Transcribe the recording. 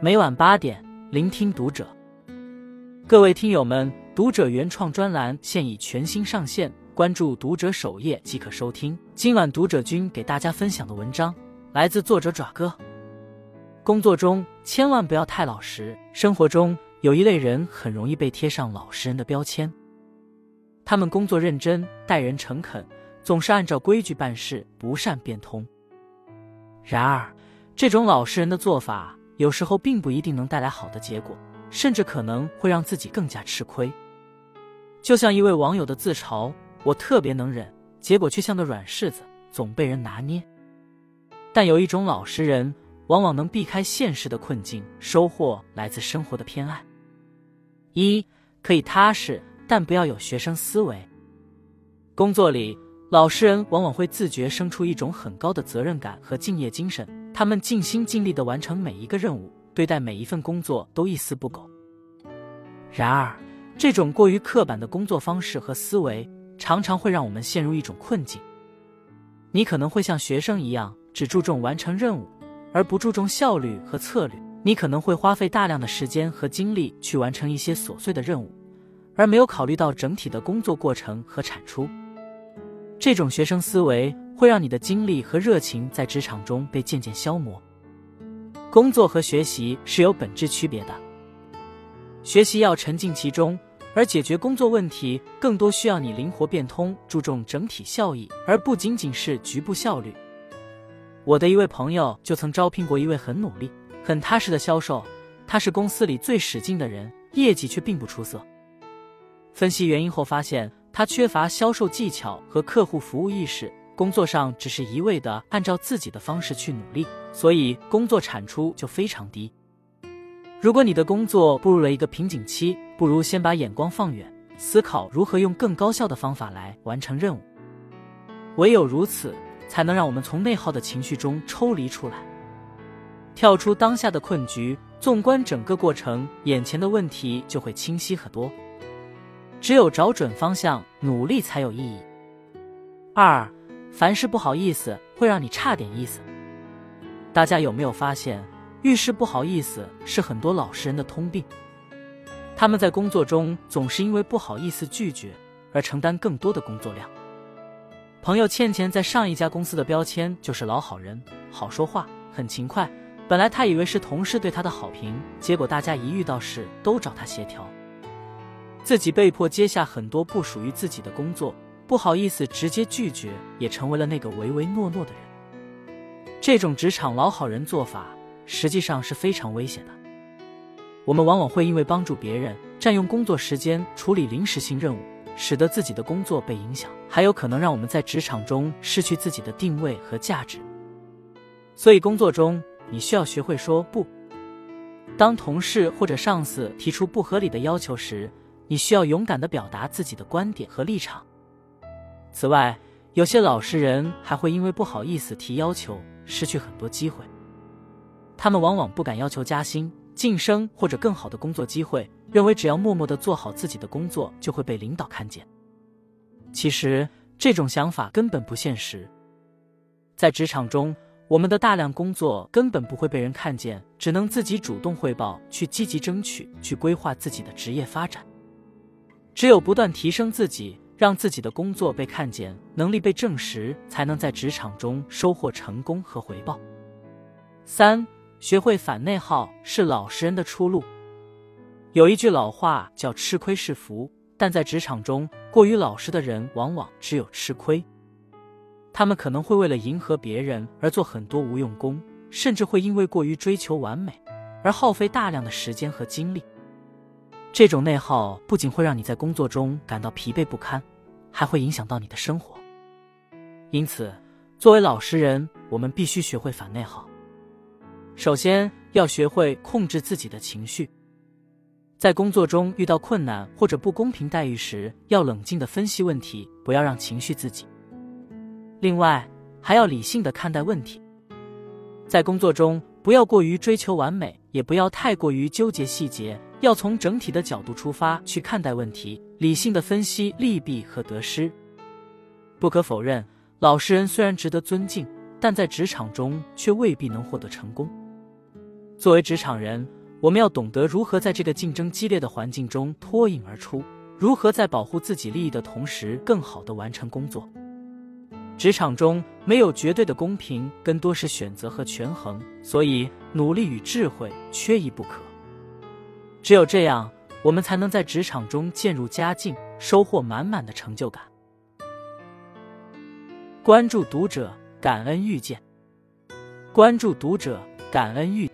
每晚八点，聆听读者。各位听友们，读者原创专栏现已全新上线，关注读者首页即可收听。今晚读者君给大家分享的文章来自作者爪哥。工作中千万不要太老实。生活中有一类人很容易被贴上老实人的标签，他们工作认真，待人诚恳，总是按照规矩办事，不善变通。然而，这种老实人的做法。有时候并不一定能带来好的结果，甚至可能会让自己更加吃亏。就像一位网友的自嘲：“我特别能忍，结果却像个软柿子，总被人拿捏。”但有一种老实人，往往能避开现实的困境，收获来自生活的偏爱。一可以踏实，但不要有学生思维。工作里，老实人往往会自觉生出一种很高的责任感和敬业精神。他们尽心尽力的完成每一个任务，对待每一份工作都一丝不苟。然而，这种过于刻板的工作方式和思维，常常会让我们陷入一种困境。你可能会像学生一样，只注重完成任务，而不注重效率和策略。你可能会花费大量的时间和精力去完成一些琐碎的任务，而没有考虑到整体的工作过程和产出。这种学生思维。会让你的精力和热情在职场中被渐渐消磨。工作和学习是有本质区别的，学习要沉浸其中，而解决工作问题更多需要你灵活变通，注重整体效益，而不仅仅是局部效率。我的一位朋友就曾招聘过一位很努力、很踏实的销售，他是公司里最使劲的人，业绩却并不出色。分析原因后发现，他缺乏销售技巧和客户服务意识。工作上只是一味的按照自己的方式去努力，所以工作产出就非常低。如果你的工作步入了一个瓶颈期，不如先把眼光放远，思考如何用更高效的方法来完成任务。唯有如此，才能让我们从内耗的情绪中抽离出来，跳出当下的困局。纵观整个过程，眼前的问题就会清晰很多。只有找准方向，努力才有意义。二。凡事不好意思会让你差点意思。大家有没有发现，遇事不好意思是很多老实人的通病？他们在工作中总是因为不好意思拒绝而承担更多的工作量。朋友倩倩在上一家公司的标签就是老好人，好说话，很勤快。本来她以为是同事对她的好评，结果大家一遇到事都找她协调，自己被迫接下很多不属于自己的工作。不好意思，直接拒绝，也成为了那个唯唯诺诺的人。这种职场老好人做法，实际上是非常危险的。我们往往会因为帮助别人，占用工作时间处理临时性任务，使得自己的工作被影响，还有可能让我们在职场中失去自己的定位和价值。所以，工作中你需要学会说不。当同事或者上司提出不合理的要求时，你需要勇敢的表达自己的观点和立场。此外，有些老实人还会因为不好意思提要求，失去很多机会。他们往往不敢要求加薪、晋升或者更好的工作机会，认为只要默默的做好自己的工作，就会被领导看见。其实，这种想法根本不现实。在职场中，我们的大量工作根本不会被人看见，只能自己主动汇报，去积极争取，去规划自己的职业发展。只有不断提升自己。让自己的工作被看见，能力被证实，才能在职场中收获成功和回报。三，学会反内耗是老实人的出路。有一句老话叫“吃亏是福”，但在职场中，过于老实的人往往只有吃亏。他们可能会为了迎合别人而做很多无用功，甚至会因为过于追求完美而耗费大量的时间和精力。这种内耗不仅会让你在工作中感到疲惫不堪，还会影响到你的生活。因此，作为老实人，我们必须学会反内耗。首先，要学会控制自己的情绪。在工作中遇到困难或者不公平待遇时，要冷静的分析问题，不要让情绪自己。另外，还要理性的看待问题。在工作中，不要过于追求完美，也不要太过于纠结细节。要从整体的角度出发去看待问题，理性的分析利弊和得失。不可否认，老实人虽然值得尊敬，但在职场中却未必能获得成功。作为职场人，我们要懂得如何在这个竞争激烈的环境中脱颖而出，如何在保护自己利益的同时，更好的完成工作。职场中没有绝对的公平，更多是选择和权衡，所以努力与智慧缺一不可。只有这样，我们才能在职场中渐入佳境，收获满满的成就感。关注读者，感恩遇见；关注读者，感恩遇。